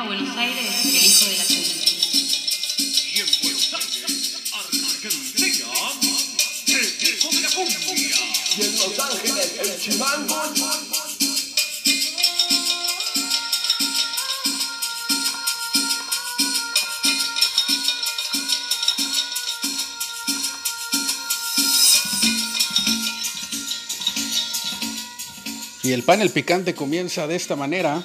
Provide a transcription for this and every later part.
Argentina, Buenos Aires, el hijo de la cumbia. Y en Buenos Aires, Argentina, el hijo de la cumbia. Y en Los Ángeles, el chimango. Y el panel picante comienza de esta manera.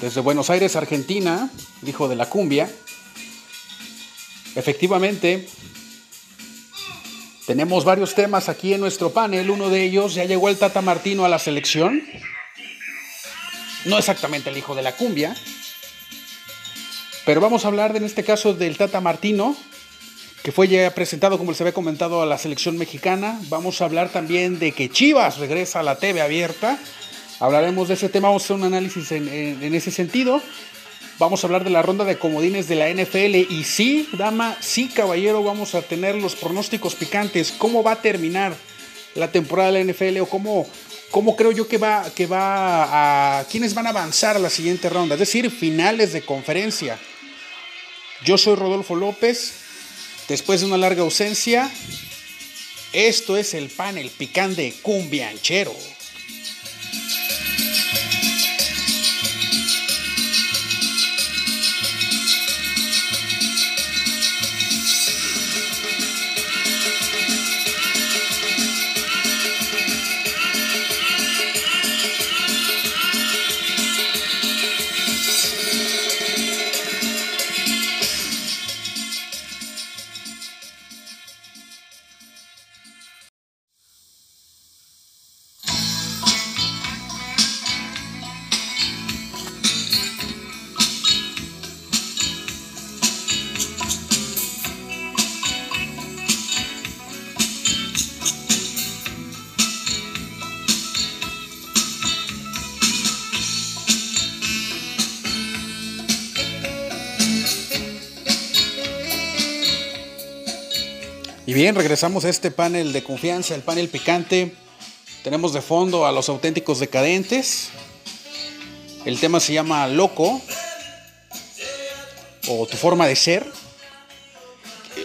Desde Buenos Aires, Argentina, hijo de la cumbia. Efectivamente, tenemos varios temas aquí en nuestro panel. Uno de ellos, ya llegó el Tata Martino a la selección. No exactamente el hijo de la cumbia. Pero vamos a hablar en este caso del Tata Martino, que fue ya presentado, como les había comentado, a la selección mexicana. Vamos a hablar también de que Chivas regresa a la TV abierta. Hablaremos de ese tema, vamos a hacer un análisis en, en- ese sentido. Vamos a hablar de la ronda de comodines de la NFL. Y sí, dama, sí, caballero, vamos a tener los pronósticos picantes. ¿Cómo va a terminar la temporada de la NFL? ¿O cómo, cómo creo yo que va, que va a... ¿Quiénes van a avanzar a la siguiente ronda? Es decir, finales de conferencia. Yo soy Rodolfo López. Después de una larga ausencia, esto es el panel picante cumbianchero. Bien, regresamos a este panel de confianza, el panel picante. Tenemos de fondo a los auténticos decadentes. El tema se llama Loco o tu forma de ser.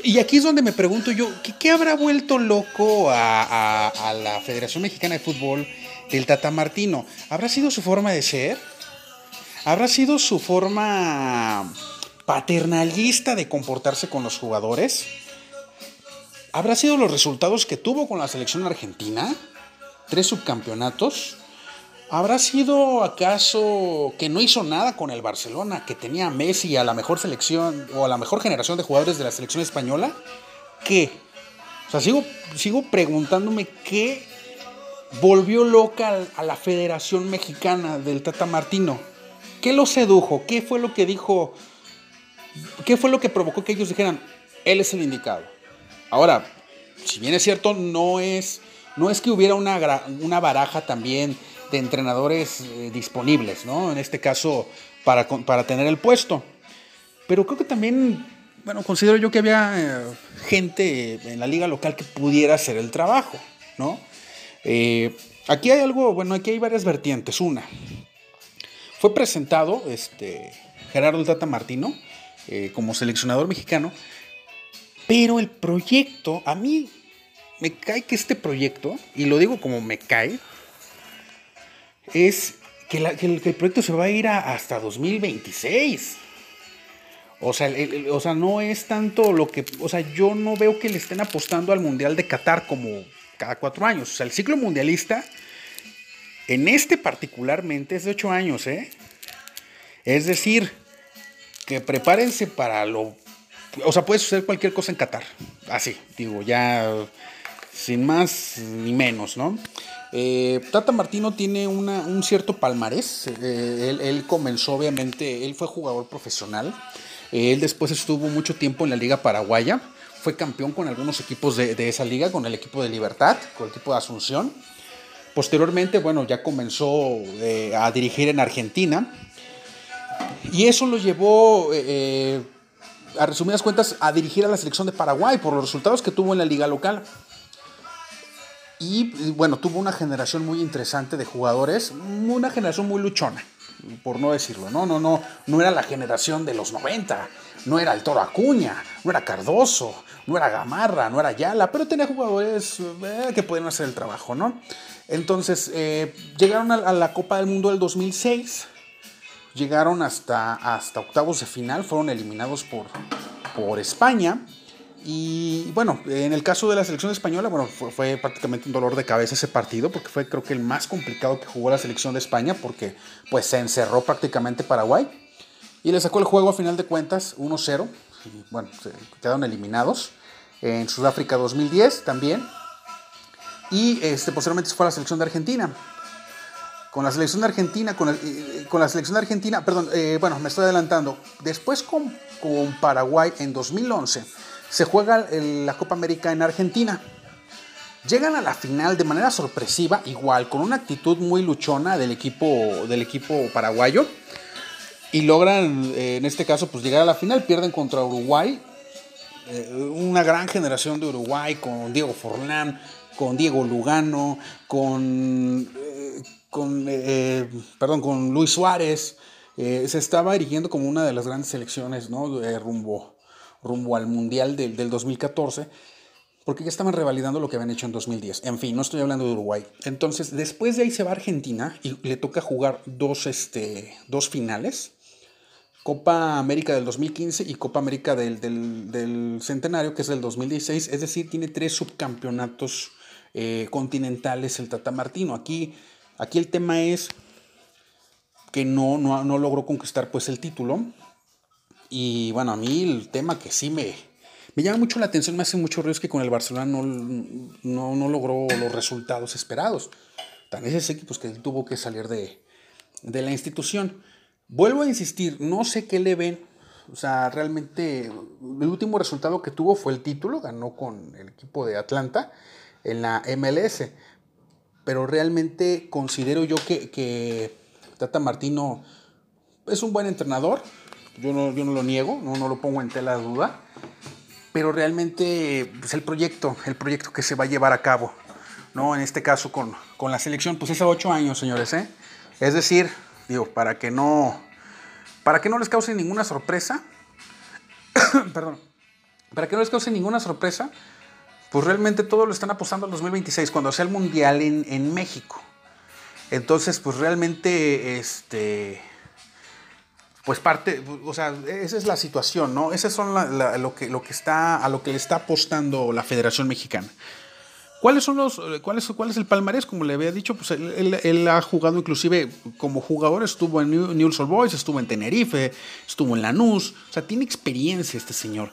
Y aquí es donde me pregunto yo, ¿qué, habrá vuelto loco a, a- a la Federación Mexicana de Fútbol del Tata Martino? ¿Habrá sido su forma de ser? ¿Habrá sido su forma paternalista de comportarse con los jugadores? ¿Habrá sido los resultados que tuvo con la selección argentina? ¿Tres subcampeonatos? ¿Habrá sido acaso que no hizo nada con el Barcelona, que tenía a Messi a la mejor selección o a la mejor generación de jugadores de la selección española? ¿Qué? O sea, sigo, sigo preguntándome qué volvió loca a la Federación Mexicana del Tata Martino. ¿Qué lo sedujo? ¿Qué fue lo que dijo? ¿Qué fue lo que provocó que ellos dijeran, él es el indicado? Ahora, si bien es cierto, no es, no es que hubiera una, una baraja también de entrenadores eh, disponibles, ¿no? En este caso, para, para tener el puesto. Pero creo que también, bueno, considero yo que había eh, gente en la liga local que pudiera hacer el trabajo, ¿no? Eh, aquí hay algo, bueno, aquí hay varias vertientes. Una, fue presentado este, Gerardo Tata Martino como seleccionador mexicano, pero el proyecto, a mí me cae que este proyecto, y lo digo como me cae, es que, el, el proyecto se va a ir a- hasta 2026. O sea, o sea, no es tanto lo que. O sea, yo no veo que le estén apostando al Mundial de Qatar como cada cuatro años. O sea, el ciclo mundialista, en este particularmente, es de ocho años, ¿eh? Es decir, que prepárense para lo. O sea, puede suceder cualquier cosa en Qatar. Así, digo, ya sin más ni menos, ¿no? Eh, Tata Martino tiene un cierto palmarés. Eh, él, comenzó, obviamente, él fue jugador profesional. Él después estuvo mucho tiempo en la Liga Paraguaya. Fue campeón con algunos equipos de, esa liga, con el equipo de Libertad, con el equipo de Asunción. Posteriormente, bueno, ya comenzó eh, a dirigir en Argentina. Y eso lo llevó, a resumidas cuentas, a dirigir a la selección de Paraguay por los resultados que tuvo en la liga local. Y bueno, tuvo una generación muy interesante de jugadores, una generación muy luchona, por no decirlo, ¿no? No, no, no era la generación de los 90, no era el Toro Acuña, no era Cardoso, no era Gamarra, no era Yala, pero tenía jugadores eh, que podían hacer el trabajo, ¿no? Entonces, eh, llegaron a la Copa del Mundo del 2006, llegaron hasta, hasta octavos de final, fueron eliminados por, por España. Y bueno, en el caso de la selección española, bueno, fue, fue, prácticamente un dolor de cabeza ese partido, porque fue creo que el más complicado que jugó la selección de España, porque pues se encerró prácticamente Paraguay. Y le sacó el juego a final de cuentas 1-0. Y bueno, quedaron eliminados. En Sudáfrica 2010 también. Y este, posteriormente fue a la selección de Argentina. Con la selección Argentina, con, con la selección Argentina, perdón, eh, bueno, me estoy adelantando. Después con, con Paraguay en 2011 se juega la Copa América en Argentina. Llegan a la final de manera sorpresiva, igual, con una actitud muy luchona del equipo, del equipo paraguayo. Y logran, eh, en este caso, pues llegar a la final. Pierden contra Uruguay. Eh, una gran generación de Uruguay con Diego Forlán, con Diego Lugano, con, eh, con, perdón, con Luis Suárez. se estaba erigiendo como una de las grandes selecciones ¿no? rumbo, rumbo al Mundial del, del 2014 porque ya estaban revalidando lo que habían hecho en 2010. En fin, no estoy hablando de Uruguay. Entonces, después de ahí se va a Argentina y le toca jugar dos, este, dos finales. Copa América del 2015 y Copa América del, del, del Centenario, que es del 2016. Es decir, tiene tres subcampeonatos eh, continentales el Tata Martino. Aquí, aquí el tema es que no, no, no logró conquistar pues el título. Y bueno, a mí el tema que sí me, me llama mucho la atención, me hace mucho ruido es que con el Barcelona no, no, no logró los resultados esperados. Tan es ese pues, que él tuvo que salir de, de la institución. Vuelvo a insistir, no sé qué le ven. O sea, realmente el último resultado que tuvo fue el título, ganó con el equipo de Atlanta en la MLS. Pero realmente considero yo que, que Tata Martino es un buen entrenador. Yo no, yo no lo niego, no, no lo pongo en tela de duda pero realmente pues, el proyecto, el proyecto que se va a llevar a cabo, ¿no? En este caso con, con la selección, pues es a ocho años, señores, ¿eh? Es decir, digo, para que no, para que no les cause ninguna sorpresa, perdón, para que no les cause ninguna sorpresa, pues realmente todo lo están apostando al 2026, cuando sea el Mundial en, en México. Entonces, pues realmente, este, pues parte, o sea, esa es la situación, ¿no? Esa son lo, que, lo que está, a lo que le está apostando la Federación Mexicana. ¿Cuáles son los, cuál es, cuál es el palmarés? Como le había dicho, pues él, él, ha jugado inclusive como jugador, estuvo en New, Newell's Old Boys, estuvo en Tenerife, estuvo en Lanús, o sea, tiene experiencia este señor.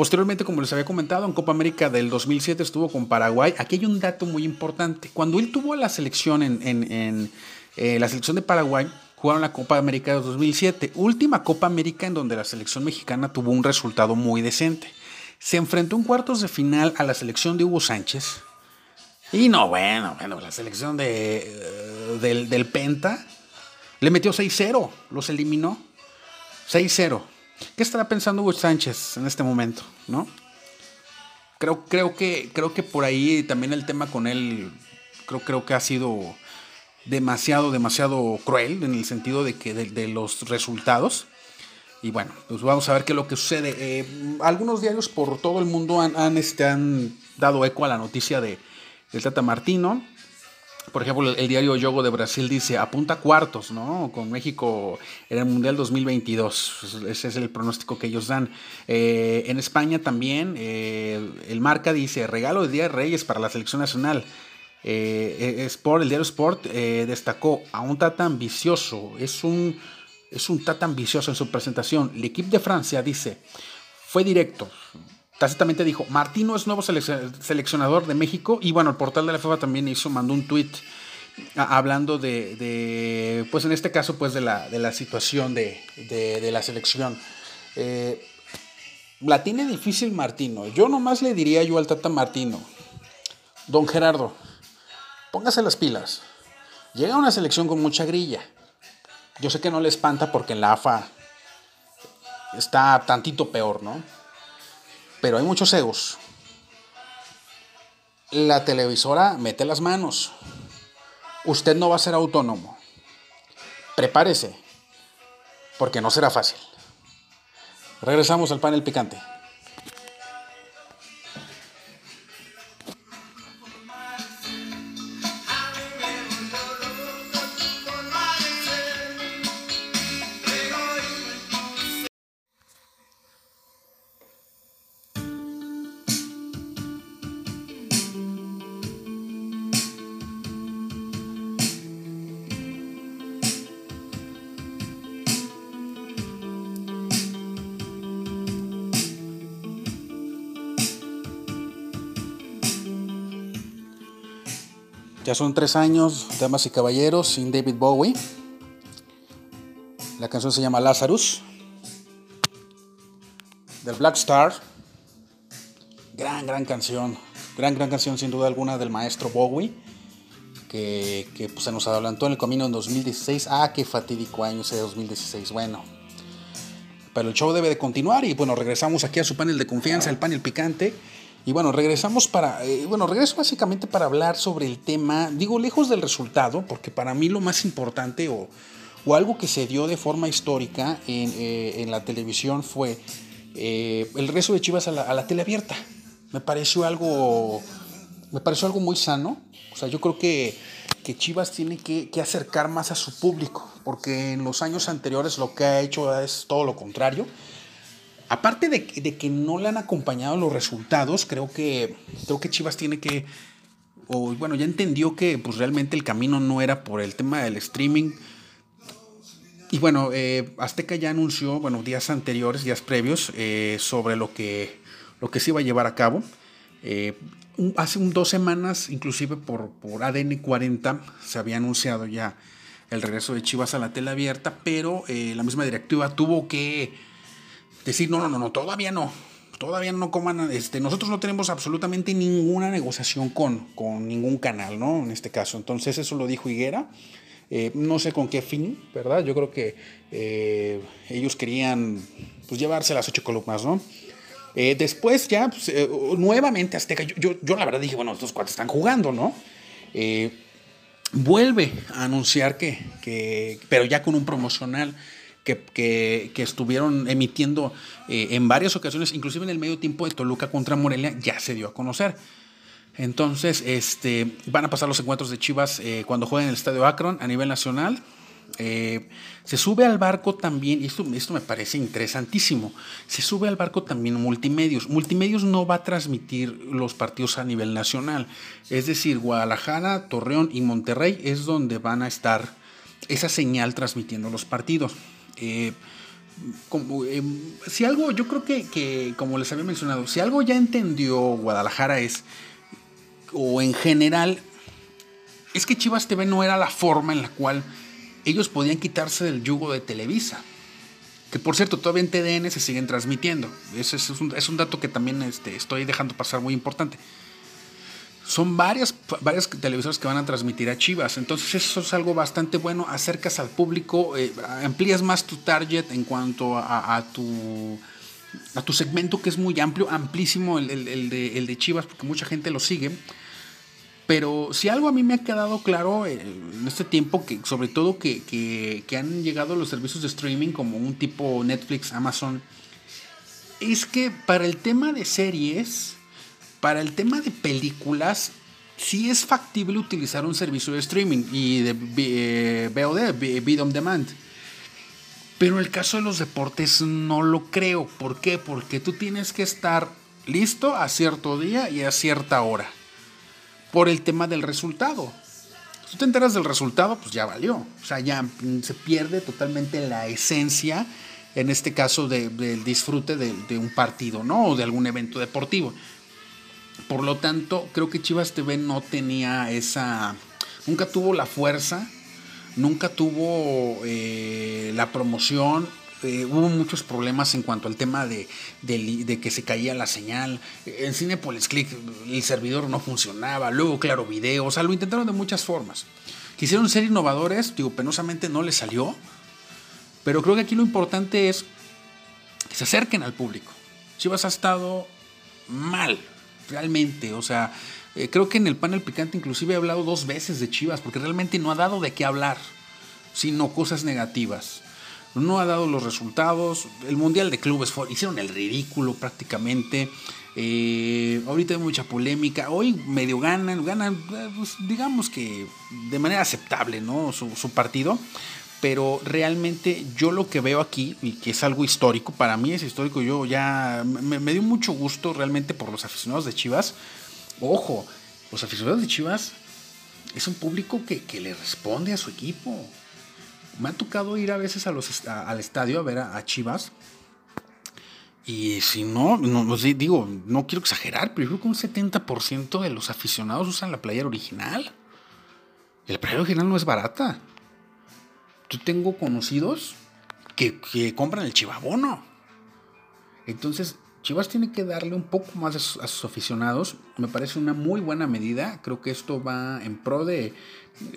Posteriormente, como les había comentado, en Copa América del 2007 estuvo con Paraguay. Aquí hay un dato muy importante. Cuando él tuvo la selección en, eh, la selección de Paraguay, jugaron la Copa América de 2007, última Copa América en donde la selección mexicana tuvo un resultado muy decente. Se enfrentó en cuartos de final a la selección de Hugo Sánchez. Y no, bueno, bueno, la selección de, uh, del, del, Penta le metió 6-0, los eliminó. 6-0. ¿Qué estará pensando Hugo Sánchez en este momento? ¿No? Creo, creo, que, creo que por ahí también el tema con él, creo, creo que ha sido demasiado, demasiado cruel en el sentido de que de, los resultados. Y bueno, pues vamos a ver qué es lo que sucede. Eh, algunos diarios por todo el mundo han, han, este, han dado eco a la noticia de, del Tata Martino. Por ejemplo, el, diario Yogo de Brasil dice, apunta cuartos, ¿no? Con México en el Mundial 2022. Ese es el pronóstico que ellos dan. Eh, en España también, eh, el Marca dice, regalo de Día de Reyes para la selección nacional. Eh, Sport, el diario Sport destacó a un Tata ambicioso, es un, es un Tata ambicioso en su presentación. El equipo de Francia dice, fue directo, tácitamente dijo, Martino es nuevo seleccionador de México y bueno, el portal de la FIFA también hizo, mandó un tweet hablando de, pues en este caso, pues de la, de la situación de, de, de la selección. Eh, la tiene difícil Martino. Yo nomás le diría yo al Tata Martino, don Gerardo, póngase las pilas. Llega una selección con mucha grilla. Yo sé que no le espanta porque en la AFA está tantito peor, ¿no? Pero hay muchos egos. La televisora mete las manos. Usted no va a ser autónomo. prepárese, porque no será fácil. Regresamos al panel picante. Ya son tres años, damas y caballeros, sin David Bowie. La canción se llama Lazarus. Del Black Star. Gran, gran canción. Gran, gran canción sin duda alguna del maestro Bowie. Que, que pues, se nos adelantó en el camino en 2016. Ah, qué fatídico año ese 2016. Bueno. Pero el show debe de continuar y bueno, regresamos aquí a su panel de confianza, el panel picante. Y bueno, regresamos para, eh, bueno, regreso básicamente para hablar sobre el tema, digo, lejos del resultado, porque para mí lo más importante o, o algo que se dio de forma histórica en, eh, en la televisión fue eh, el regreso de Chivas a la, a la tele abierta. Me pareció algo, me pareció algo muy sano. O sea, yo creo que, que Chivas tiene que, que acercar más a su público, porque en los años anteriores lo que ha hecho es todo lo contrario aparte de, que no le han acompañado los resultados, creo que, creo que Chivas tiene que, o bueno, ya entendió que pues realmente el camino no era por el tema del streaming. Y bueno, eh, Azteca ya anunció, bueno, días anteriores, días previos, eh, sobre lo que, lo que se iba a llevar a cabo. Eh, hace un, dos semanas, inclusive por, por ADN 40, se había anunciado ya el regreso de Chivas a la tela abierta, pero la misma directiva tuvo que decir, no, no, no, no, todavía no. Todavía no coman, este, nosotros no tenemos absolutamente ninguna negociación con, con ningún canal, ¿no? En este caso. Entonces eso lo dijo Higuera. Eh, no sé con qué fin, ¿verdad? Yo creo que eh, ellos querían pues, llevarse las ocho columnas, ¿no? Eh, después ya, pues, nuevamente Azteca, yo, yo, yo, la verdad dije, bueno, estos cuates están jugando, ¿no? Vuelve a anunciar que, que, pero ya con un promocional que, estuvieron emitiendo eh, en varias ocasiones, inclusive en el medio tiempo de Toluca contra Morelia, ya se dio a conocer. Entonces, este, van a pasar los encuentros de Chivas eh, cuando jueguen en el Estadio Akron a nivel nacional. Eh, se sube al barco también, y esto, esto me parece interesantísimo, se sube al barco también Multimedios. Multimedios no va a transmitir los partidos a nivel nacional, es decir, Guadalajara, Torreón y Monterrey es donde van a estar esa señal transmitiendo los partidos. Eh, eh, si algo, yo creo que, que, como les había mencionado, si algo ya entendió Guadalajara es, o en general, es que Chivas TV no era la forma en la cual ellos podían quitarse del yugo de Televisa. Que por cierto, todavía en TDN se siguen transmitiendo. Ese es un, es un dato que también este, estoy dejando pasar muy importante. Son varias, varias televisoras que van a transmitir a Chivas. Entonces eso es algo bastante bueno. Acercas al público, eh, amplías más tu target en cuanto a, tu, a tu segmento que es muy amplio, amplísimo el, el, el, de, el de Chivas porque mucha gente lo sigue. Pero si algo a mí me ha quedado claro eh, en este tiempo, que sobre todo que, que, que, han llegado los servicios de streaming como un tipo Netflix, Amazon, es que para el tema de series, para el tema de películas, sí es factible utilizar un servicio de streaming y de eh, VOD, Video on Demand. Pero el caso de los deportes no lo creo. ¿Por qué? Porque tú tienes que estar listo a cierto día y a cierta hora por el tema del resultado. Si tú te enteras del resultado, pues ya valió. O sea, ya se pierde totalmente la esencia, en este caso, del de disfrute de, de, un partido, ¿no? O de algún evento deportivo. Por lo tanto, creo que Chivas TV no tenía esa. Nunca tuvo la fuerza, nunca tuvo eh, la promoción, eh, hubo muchos problemas en cuanto al tema de, de, que se caía la señal. En Cinepolis Click el servidor no funcionaba. Luego, claro, video. O sea, lo intentaron de muchas formas. Quisieron ser innovadores, digo, penosamente no les salió. Pero creo que aquí lo importante es que se acerquen al público. Chivas ha estado mal, realmente. O sea, eh, creo que en el panel picante inclusive he hablado dos veces de Chivas, porque realmente no ha dado de qué hablar. sino cosas negativas. No ha dado los resultados. El Mundial de Clubes hicieron el ridículo prácticamente. Eh, ahorita hay mucha polémica. Hoy medio ganan, ganan, eh, pues, digamos que de manera aceptable, ¿no? Su, su partido. Pero realmente yo lo que veo aquí, y que es algo histórico, para mí es histórico, yo ya me, dio mucho gusto realmente por los aficionados de Chivas. Ojo, los aficionados de Chivas es un público que, que le responde a su equipo. Me ha tocado ir a veces a los, al estadio a ver a, Chivas. Y si no, no, digo, no quiero exagerar, pero yo creo que un 70% de los aficionados usan la playera original. Y la playera original no es barata. Yo tengo conocidos que, que compran el chivabono. Entonces, Chivas tiene que darle un poco más a sus, aficionados. Me parece una muy buena medida. Creo que esto va en pro de,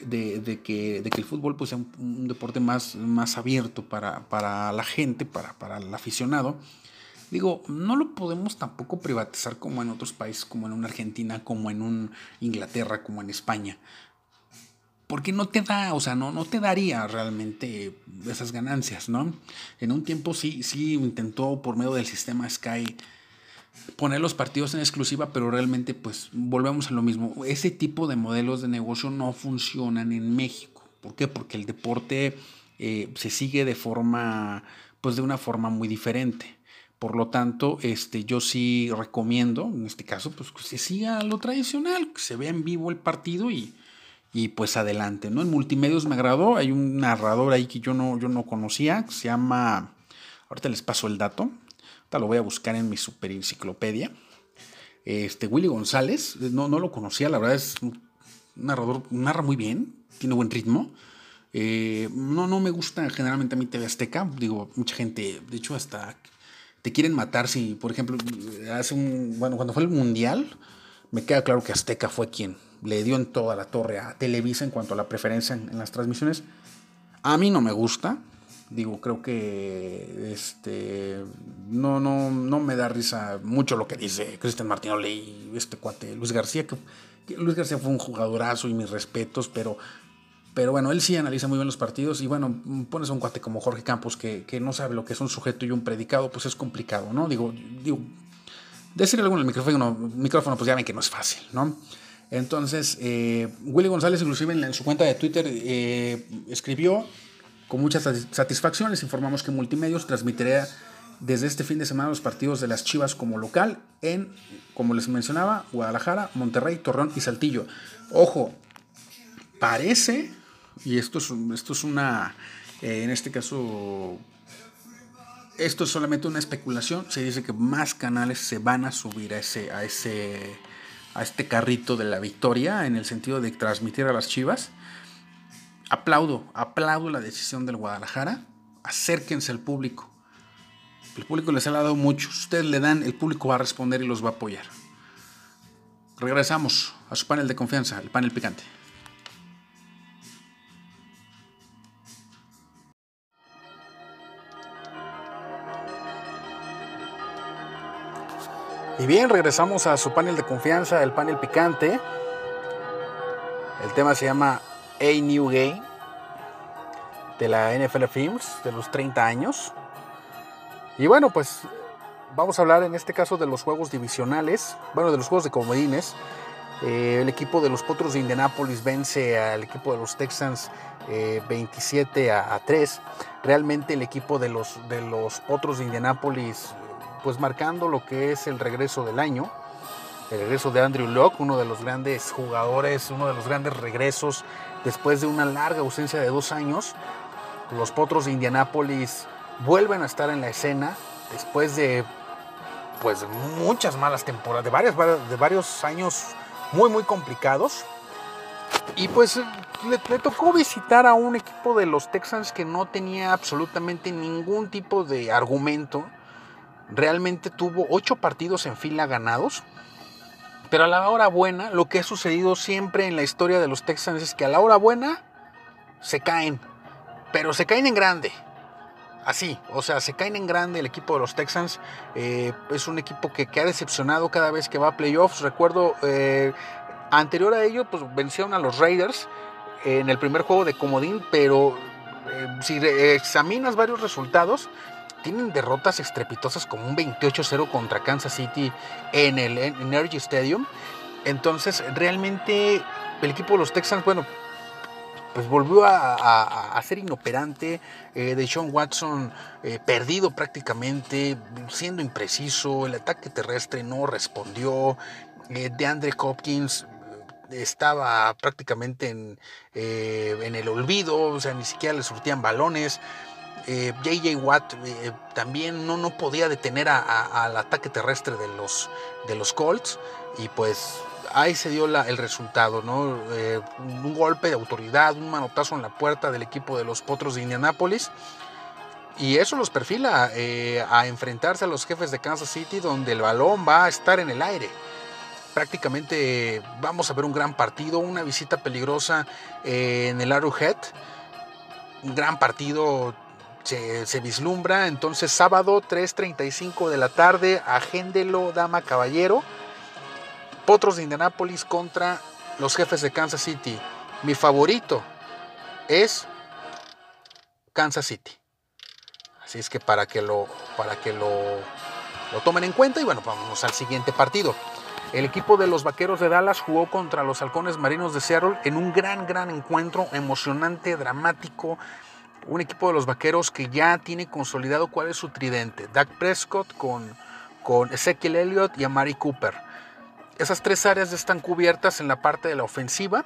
de, de que, de que el fútbol pues, sea un, un deporte más, más abierto para, para la gente, para, para el aficionado. Digo, no lo podemos tampoco privatizar como en otros países, como en una Argentina, como en un Inglaterra, como en España. Porque no te da, o sea, no, no te daría realmente esas ganancias, ¿no? En un tiempo sí, sí intentó por medio del sistema Sky poner los partidos en exclusiva, pero realmente pues volvemos a lo mismo. Ese tipo de modelos de negocio no funcionan en México. ¿Por qué? Porque el deporte eh, se sigue de forma, pues de una forma muy diferente. Por lo tanto, este, yo sí recomiendo, en este caso, pues que se siga lo tradicional, que se vea en vivo el partido y, y pues adelante, ¿no? En multimedios me agradó, hay un narrador ahí que yo no, yo no conocía, que se llama, ahorita les paso el dato, ahorita lo voy a buscar en mi super enciclopedia, este, Willy González, no, no lo conocía, la verdad es un narrador, narra muy bien, tiene buen ritmo, eh, no, no me gusta generalmente a mí TV Azteca, digo, mucha gente, de hecho hasta te quieren matar si, por ejemplo, hace un, bueno, cuando fue el Mundial, me queda claro que Azteca fue quien le dio en toda la torre a Televisa en cuanto a la preferencia en, las transmisiones. A mí no me gusta. Digo, creo que este no, no, no me da risa mucho lo que dice Cristian Martinoli y este cuate Luis García, que Luis García fue un jugadorazo y mis respetos, pero, pero bueno, él sí analiza muy bien los partidos y bueno, pones a un cuate como Jorge Campos que, que no sabe lo que es un sujeto y un predicado, pues es complicado, ¿no? Digo, digo decir algo en el micrófono, micrófono, pues ya ven que no es fácil, ¿no? Entonces, eh, Willy González, inclusive en, su cuenta de Twitter, eh, escribió con mucha satisfacción. Les informamos que Multimedios transmitirá desde este fin de semana los partidos de las Chivas como local en, como les mencionaba, Guadalajara, Monterrey, Torreón y Saltillo. Ojo, parece, y esto es, esto es una, eh, en este caso, esto es solamente una especulación. Se dice que más canales se van a subir a ese, a ese, a este carrito de la victoria en el sentido de transmitir a las Chivas. Aplaudo, aplaudo la decisión del Guadalajara. Acérquense al público. El público les ha dado mucho. Si ustedes le dan, el público va a responder y los va a apoyar. Regresamos a su panel de confianza, el panel picante. Y bien, regresamos a su panel de confianza, el panel picante. El tema se llama A New Game de la NFL Films de los 30 años. Y bueno, pues vamos a hablar en este caso de los juegos divisionales, bueno, de los juegos de comodines. Eh, el equipo de los Potros de Indianápolis vence al equipo de los Texans eh, 27 a, a, 3. Realmente el equipo de los, de los Potros de Indianápolis pues marcando lo que es el regreso del año, el regreso de Andrew Locke, uno de los grandes jugadores, uno de los grandes regresos después de una larga ausencia de dos años. Los Potros de Indianápolis vuelven a estar en la escena después de pues muchas malas temporadas, de, de varios años muy muy complicados. Y pues le, tocó visitar a un equipo de los Texans que no tenía absolutamente ningún tipo de argumento realmente tuvo ocho partidos en fila ganados. Pero a la hora buena, lo que ha sucedido siempre en la historia de los Texans es que a la hora buena se caen. Pero se caen en grande. Así, o sea, se caen en grande el equipo de los Texans. Eh, es un equipo que, que, ha decepcionado cada vez que va a playoffs. Recuerdo, eh, anterior a ello, pues vencieron a los Raiders en el primer juego de Comodín, pero eh, si examinas varios resultados, tienen derrotas estrepitosas como un 28-0 contra Kansas City en el Energy Stadium. Entonces, realmente el equipo de los Texans, bueno, pues volvió a, ser inoperante. Eh, de Sean Watson eh, perdido prácticamente, siendo impreciso. El ataque terrestre no respondió. Eh, de Andre Hopkins eh, estaba prácticamente en, en el olvido, o sea, ni siquiera le surtían balones. Eh, JJ Watt eh, también no, no podía detener al ataque terrestre de los, de los Colts y pues ahí se dio el resultado, ¿no? Eh, un golpe de autoridad, un manotazo en la puerta del equipo de los Potros de Indianápolis y eso los perfila eh, a enfrentarse a los jefes de Kansas City donde el balón va a estar en el aire. Prácticamente eh, vamos a ver un gran partido, una visita peligrosa eh, en el Arrowhead. Un gran partido se, vislumbra. Entonces, sábado 3.35 de la tarde, agéndelo, dama, caballero. Potros de Indianápolis contra los jefes de Kansas City. Mi favorito es Kansas City. Así es que para que lo, para que lo, lo tomen en cuenta y bueno, vamos al siguiente partido. El equipo de los Vaqueros de Dallas jugó contra los Halcones Marinos de Seattle en un gran, gran encuentro emocionante, dramático. Un equipo de los Vaqueros que ya tiene consolidado cuál es su tridente. Dak Prescott con, con Ezekiel Elliott y Amari Cooper. Esas tres áreas están cubiertas en la parte de la ofensiva.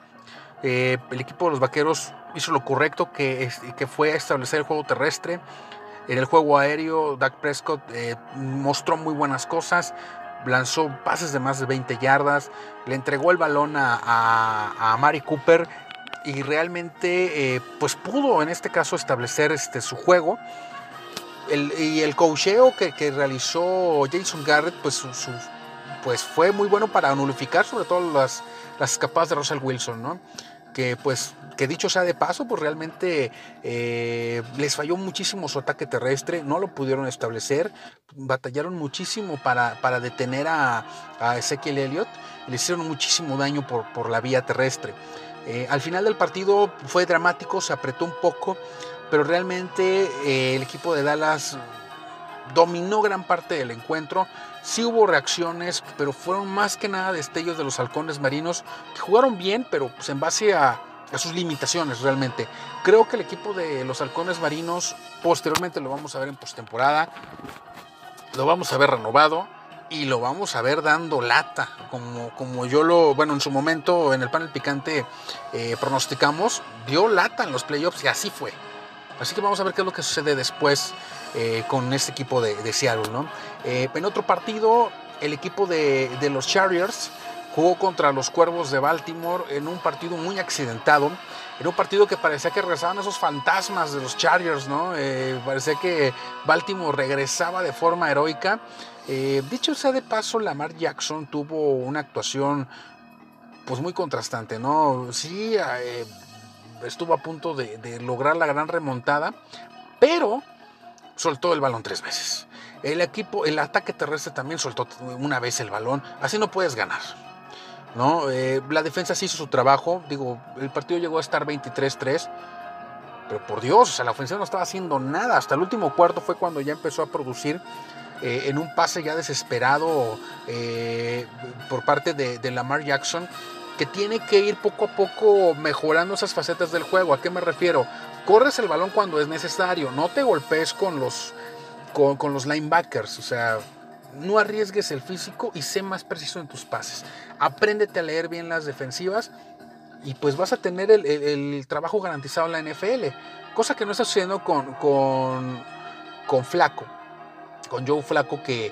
Eh, el equipo de los Vaqueros hizo lo correcto, que, que fue establecer el juego terrestre. En el juego aéreo, Dak Prescott eh, mostró muy buenas cosas, lanzó pases de más de 20 yardas, le entregó el balón a, a, Cooper y realmente eh, pues pudo en este caso establecer este, su juego. El- y el cocheo que, que realizó Jason Garrett pues, su- pues fue muy bueno para nulificar sobre todo las, las escapadas de Russell Wilson, ¿no? que pues que dicho sea de paso, pues realmente eh, les falló muchísimo su ataque terrestre, no lo pudieron establecer, batallaron muchísimo para, para detener a, a Ezekiel Elliott, le hicieron muchísimo daño por, por la vía terrestre. Eh, al final del partido fue dramático, se apretó un poco, pero realmente eh, el equipo de Dallas dominó gran parte del encuentro. Sí hubo reacciones, pero fueron más que nada destellos de los halcones marinos que jugaron bien, pero pues en base a, a sus limitaciones realmente. Creo que el equipo de los halcones marinos posteriormente lo vamos a ver en postemporada, lo vamos a ver renovado y lo vamos a ver dando lata, como, como yo lo, bueno, en su momento en el panel picante eh, pronosticamos, dio lata en los playoffs y así fue. Así que vamos a ver qué es lo que sucede después eh, con este equipo de, Seattle. ¿no? Eh, en otro partido, el equipo de, de los Chargers jugó contra los Cuervos de Baltimore en un partido muy accidentado. Era un partido que parecía que regresaban esos fantasmas de los Chargers, ¿no? Parecía que Baltimore regresaba de forma heroica. Eh, dicho sea de paso, Lamar Jackson tuvo una actuación pues muy contrastante, ¿no? Sí, eh, estuvo a punto de, lograr la gran remontada, pero soltó el balón tres veces. El equipo, el ataque terrestre también soltó una vez el balón. Así no puedes ganar. ¿no? Eh, la defensa sí hizo su trabajo. Digo, el partido llegó a estar 23-3. Pero por Dios, o sea, la ofensiva no estaba haciendo nada. Hasta el último cuarto fue cuando ya empezó a producir eh, en un pase ya desesperado eh, por parte de, de Lamar Jackson que tiene que ir poco a poco mejorando esas facetas del juego. ¿A qué me refiero? Corres el balón cuando es necesario, no te golpees con los, con, con los linebackers, o sea, no arriesgues el físico y sé más preciso en tus pases. Apréndete a leer bien las defensivas y pues vas a tener el, el- trabajo garantizado en la NFL, cosa que no está sucediendo con, con, con Flaco, con Joe Flaco que,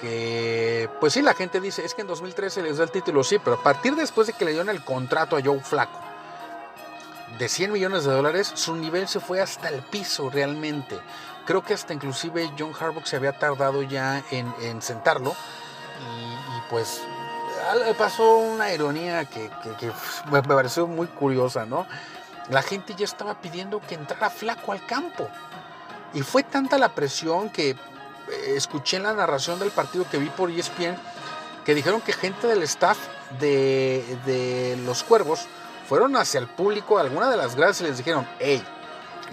que, pues sí, la gente dice, es que en 2013 les da el título, sí, pero a partir después de que le dieron el contrato a Joe Flaco de 100 millones de dólares, su nivel se fue hasta el piso realmente. Creo que hasta inclusive John Harbaugh se había tardado ya en, en sentarlo y, pues pasó una ironía que, me pareció muy curiosa, ¿no? La gente ya estaba pidiendo que entrara Flaco al campo. Y fue tanta la presión que eh, escuché en la narración del partido que vi por ESPN que dijeron que gente del staff de, de los cuervos fueron hacia el público, alguna de las gradas y les dijeron, hey,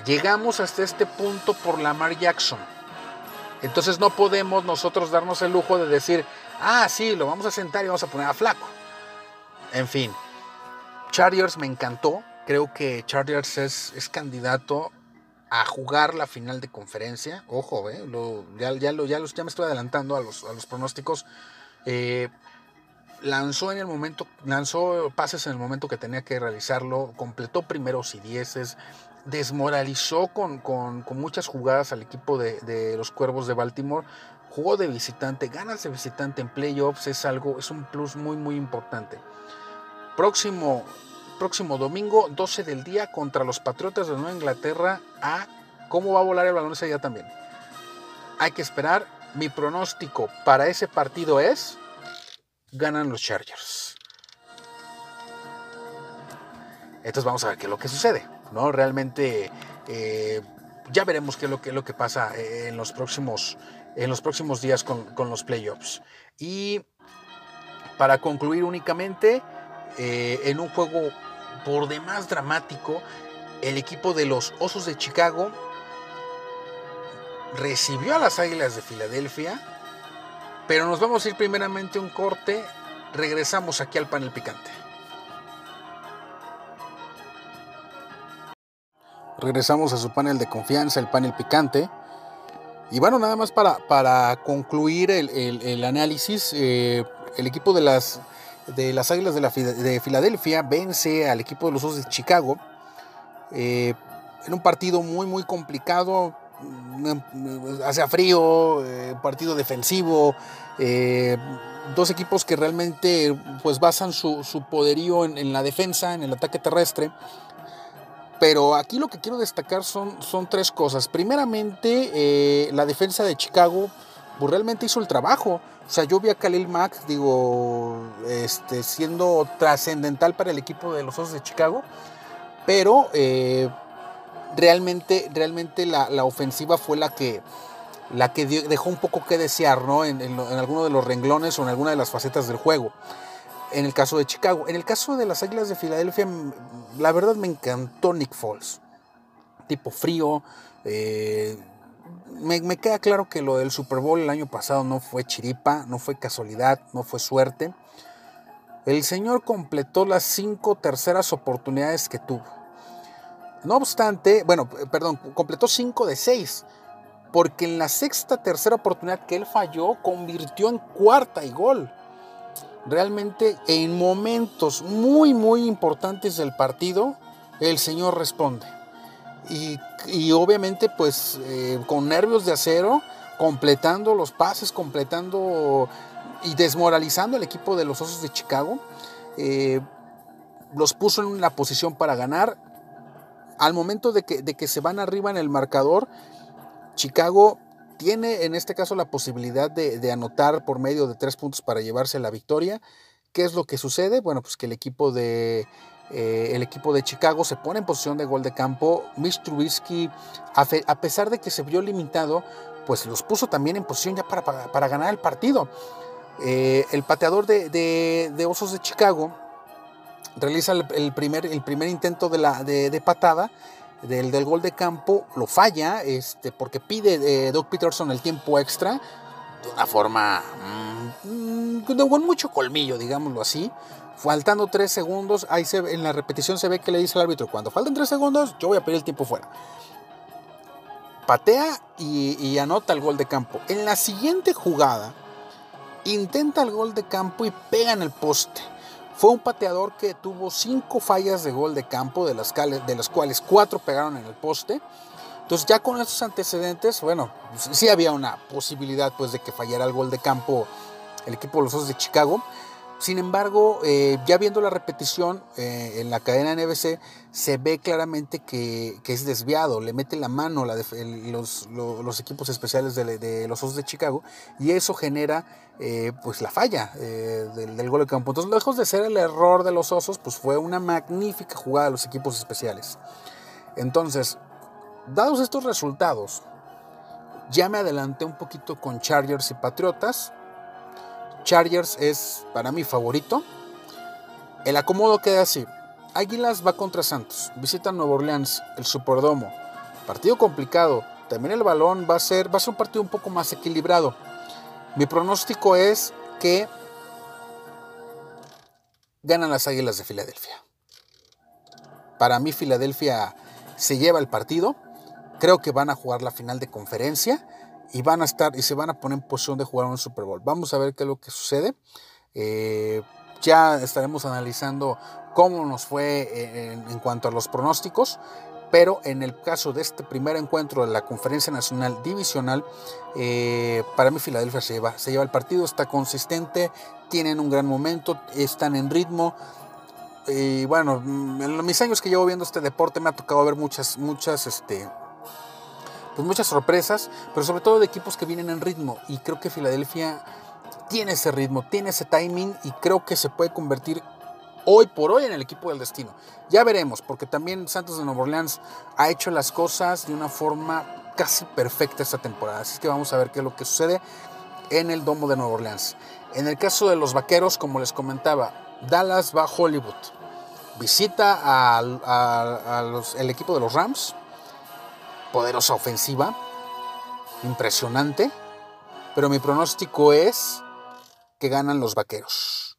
Llegamos hasta este punto por Lamar Jackson. Entonces no podemos nosotros darnos el lujo de decir, ah, sí, lo vamos a sentar y vamos a poner a flaco. En fin, Chargers me encantó. Creo que Chargers es, es candidato a jugar la final de conferencia. Ojo, eh, ya, ya, lo, ya, ya me estoy adelantando a los, a los pronósticos. Eh, lanzó en el momento, lanzó pases en el momento que tenía que realizarlo, completó primeros y dieces, desmoralizó con, con, con muchas jugadas al equipo de, de, los Cuervos de Baltimore. Jugó de visitante, ganas de visitante en playoffs es algo, es un plus muy muy importante. Próximo, próximo domingo, 12 del día, contra los Patriotas de Nueva Inglaterra. Cómo va a volar el balón ese día también. Hay que esperar. Mi pronóstico para ese partido es ganan los Chargers. Entonces vamos a ver qué es lo que sucede. ¿no? Realmente eh, ya veremos qué es lo que, lo que pasa en los próximos, en los próximos días con, con los playoffs. Y para concluir únicamente, eh, en un juego por demás dramático, el equipo de los Osos de Chicago recibió a las Águilas de Filadelfia, pero nos vamos a ir primeramente un corte, regresamos aquí al panel picante. Regresamos a su panel de confianza, el panel picante. Y bueno, nada más para, para concluir el, el, análisis, eh, el equipo de las, de las Águilas de, la, de Filadelfia vence al equipo de los Osos de Chicago eh, en un partido muy, muy complicado. Hace frío, eh, partido defensivo, dos equipos que realmente pues basan su, su poderío en, la defensa, en el ataque terrestre. Pero aquí lo que quiero destacar son, son tres cosas. Primeramente, eh, la defensa de Chicago pues, realmente hizo el trabajo. O sea, yo vi a Khalil Mack, digo, este, siendo trascendental para el equipo de los Osos de Chicago. Pero eh, realmente, realmente la, la, ofensiva fue la que, la que dejó un poco que desear, ¿no? En, en, en alguno de los renglones o en alguna de las facetas del juego en el caso de Chicago. En el caso de las Águilas de Filadelfia, la verdad me encantó Nick Foles. Tipo frío. Eh, me, me, queda claro que lo del Super Bowl el año pasado no fue chiripa, no fue casualidad, no fue suerte. El señor completó las cinco terceras oportunidades que tuvo. No obstante, bueno, perdón, completó cinco de seis. Porque en la sexta tercera oportunidad que él falló, convirtió en cuarta y gol realmente en momentos muy, muy importantes del partido, el Señor responde. Y, y obviamente, pues eh, con nervios de acero, completando los pases, completando y desmoralizando al equipo de los Osos de Chicago, eh, los puso en la posición para ganar. Al momento de que, de que se van arriba en el marcador, Chicago tiene en este caso la posibilidad de, anotar por medio de tres puntos para llevarse la victoria. ¿Qué es lo que sucede? Bueno, pues que el equipo de, eh, el equipo de Chicago se pone en posición de gol de campo. Mitch Trubisky, a, pesar de que se vio limitado, pues los puso también en posición ya para, para, ganar el partido. Eh, el pateador de, Osos de Chicago realiza el, el, primer, el primer intento de, la, de patada del, del, gol de campo, lo falla este, porque pide eh, Doug Peterson el tiempo extra de una forma mmm, con mucho colmillo, digámoslo así. Faltando tres segundos, ahí se, en la repetición se ve que le dice al árbitro, cuando faltan tres segundos, yo voy a pedir el tiempo fuera. Patea y, y anota el gol de campo. En la siguiente jugada, intenta el gol de campo y pega en el poste. Fue un pateador que tuvo cinco fallas de gol de campo, de las, cuales cuatro pegaron en el poste. Entonces ya con estos antecedentes, bueno, sí había una posibilidad pues de que fallara el gol de campo el equipo de los Osos de Chicago. Sin embargo, eh, ya viendo la repetición eh, en la cadena NBC, se ve claramente que, es desviado, le mete la mano los, equipos especiales de, los Osos de Chicago y eso genera eh, pues la falla del, del, gol de campo. Entonces, lejos de ser el error de los Osos, pues fue una magnífica jugada de los equipos especiales. Entonces, dados estos resultados, ya me adelanté un poquito con Chargers y Patriotas Chargers es para mí favorito. El acomodo queda así. Águilas va contra Santos. Visita Nueva Orleans, el Superdomo. Partido complicado. También el balón va a ser, va a ser un partido un poco más equilibrado. Mi pronóstico es que ganan las Águilas de Filadelfia. Para mí Filadelfia se lleva el partido. Creo que van a jugar la final de conferencia y van a estar y se van a poner en posición de jugar un Super Bowl. Vamos a ver qué es lo que sucede. Eh, ya estaremos analizando cómo nos fue en, en, cuanto a los pronósticos. Pero en el caso de este primer encuentro de la Conferencia Nacional Divisional, eh, para mí Filadelfia se lleva, se lleva el partido, está consistente, tienen un gran momento, están en ritmo. Y bueno, en mis años que llevo viendo este deporte me ha tocado ver muchas, muchas, este, pues muchas sorpresas, pero sobre todo de equipos que vienen en ritmo. Y creo que Filadelfia tiene ese ritmo, tiene ese timing y creo que se puede convertir hoy por hoy en el equipo del destino. Ya veremos, porque también Santos de Nueva Orleans ha hecho las cosas de una forma casi perfecta esta temporada. Así que vamos a ver qué es lo que sucede en el Domo de Nueva Orleans. En el caso de los Vaqueros, como les comentaba, Dallas va a Hollywood. Visita al equipo de los Rams. Poderosa ofensiva. Impresionante. Pero mi pronóstico es que ganan los Vaqueros.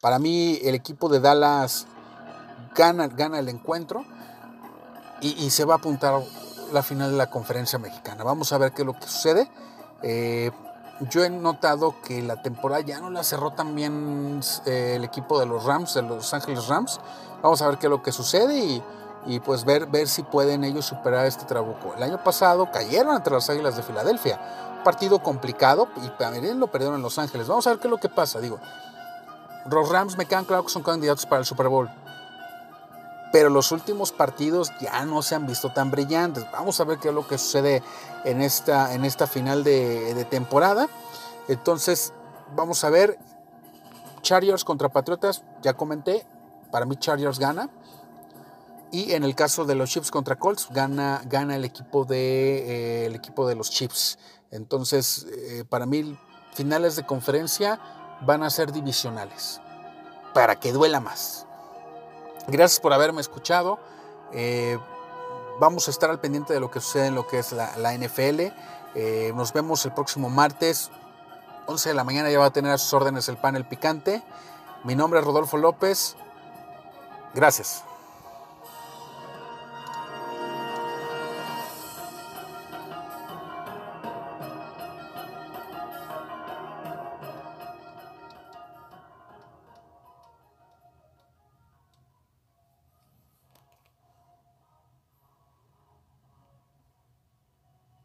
Para mí el equipo de Dallas gana, el encuentro y, y, se va a apuntar la final de la conferencia mexicana. Vamos a ver qué es lo que sucede. Eh, yo he notado que la temporada ya no la cerró tan bien eh, el equipo de los Rams, de Los Ángeles Rams. Vamos a ver qué es lo que sucede y, y pues ver, ver si pueden ellos superar este trabuco. El año pasado cayeron entre las Águilas de Filadelfia. Partido complicado y también lo perdieron en Los Ángeles. Vamos a ver qué es lo que pasa. Digo, los Rams me quedan claro que son candidatos para el Super Bowl. Pero los últimos partidos ya no se han visto tan brillantes. Vamos a ver qué es lo que sucede en esta, en esta final de, de temporada. Entonces, vamos a ver. Chargers contra Patriotas, ya comenté. Para mí Chargers gana. Y en el caso de los Chiefs contra Colts, gana, gana el, equipo de, eh, el equipo de los Chiefs. Entonces, eh, para mí, finales de conferencia van a ser divisionales. Para que duela más. Gracias por haberme escuchado. Eh, vamos a estar al pendiente de lo que sucede en lo que es la, la NFL. Nos vemos el próximo martes. 11 de la mañana ya va a tener a sus órdenes el panel picante. Mi nombre es Rodolfo López. Gracias.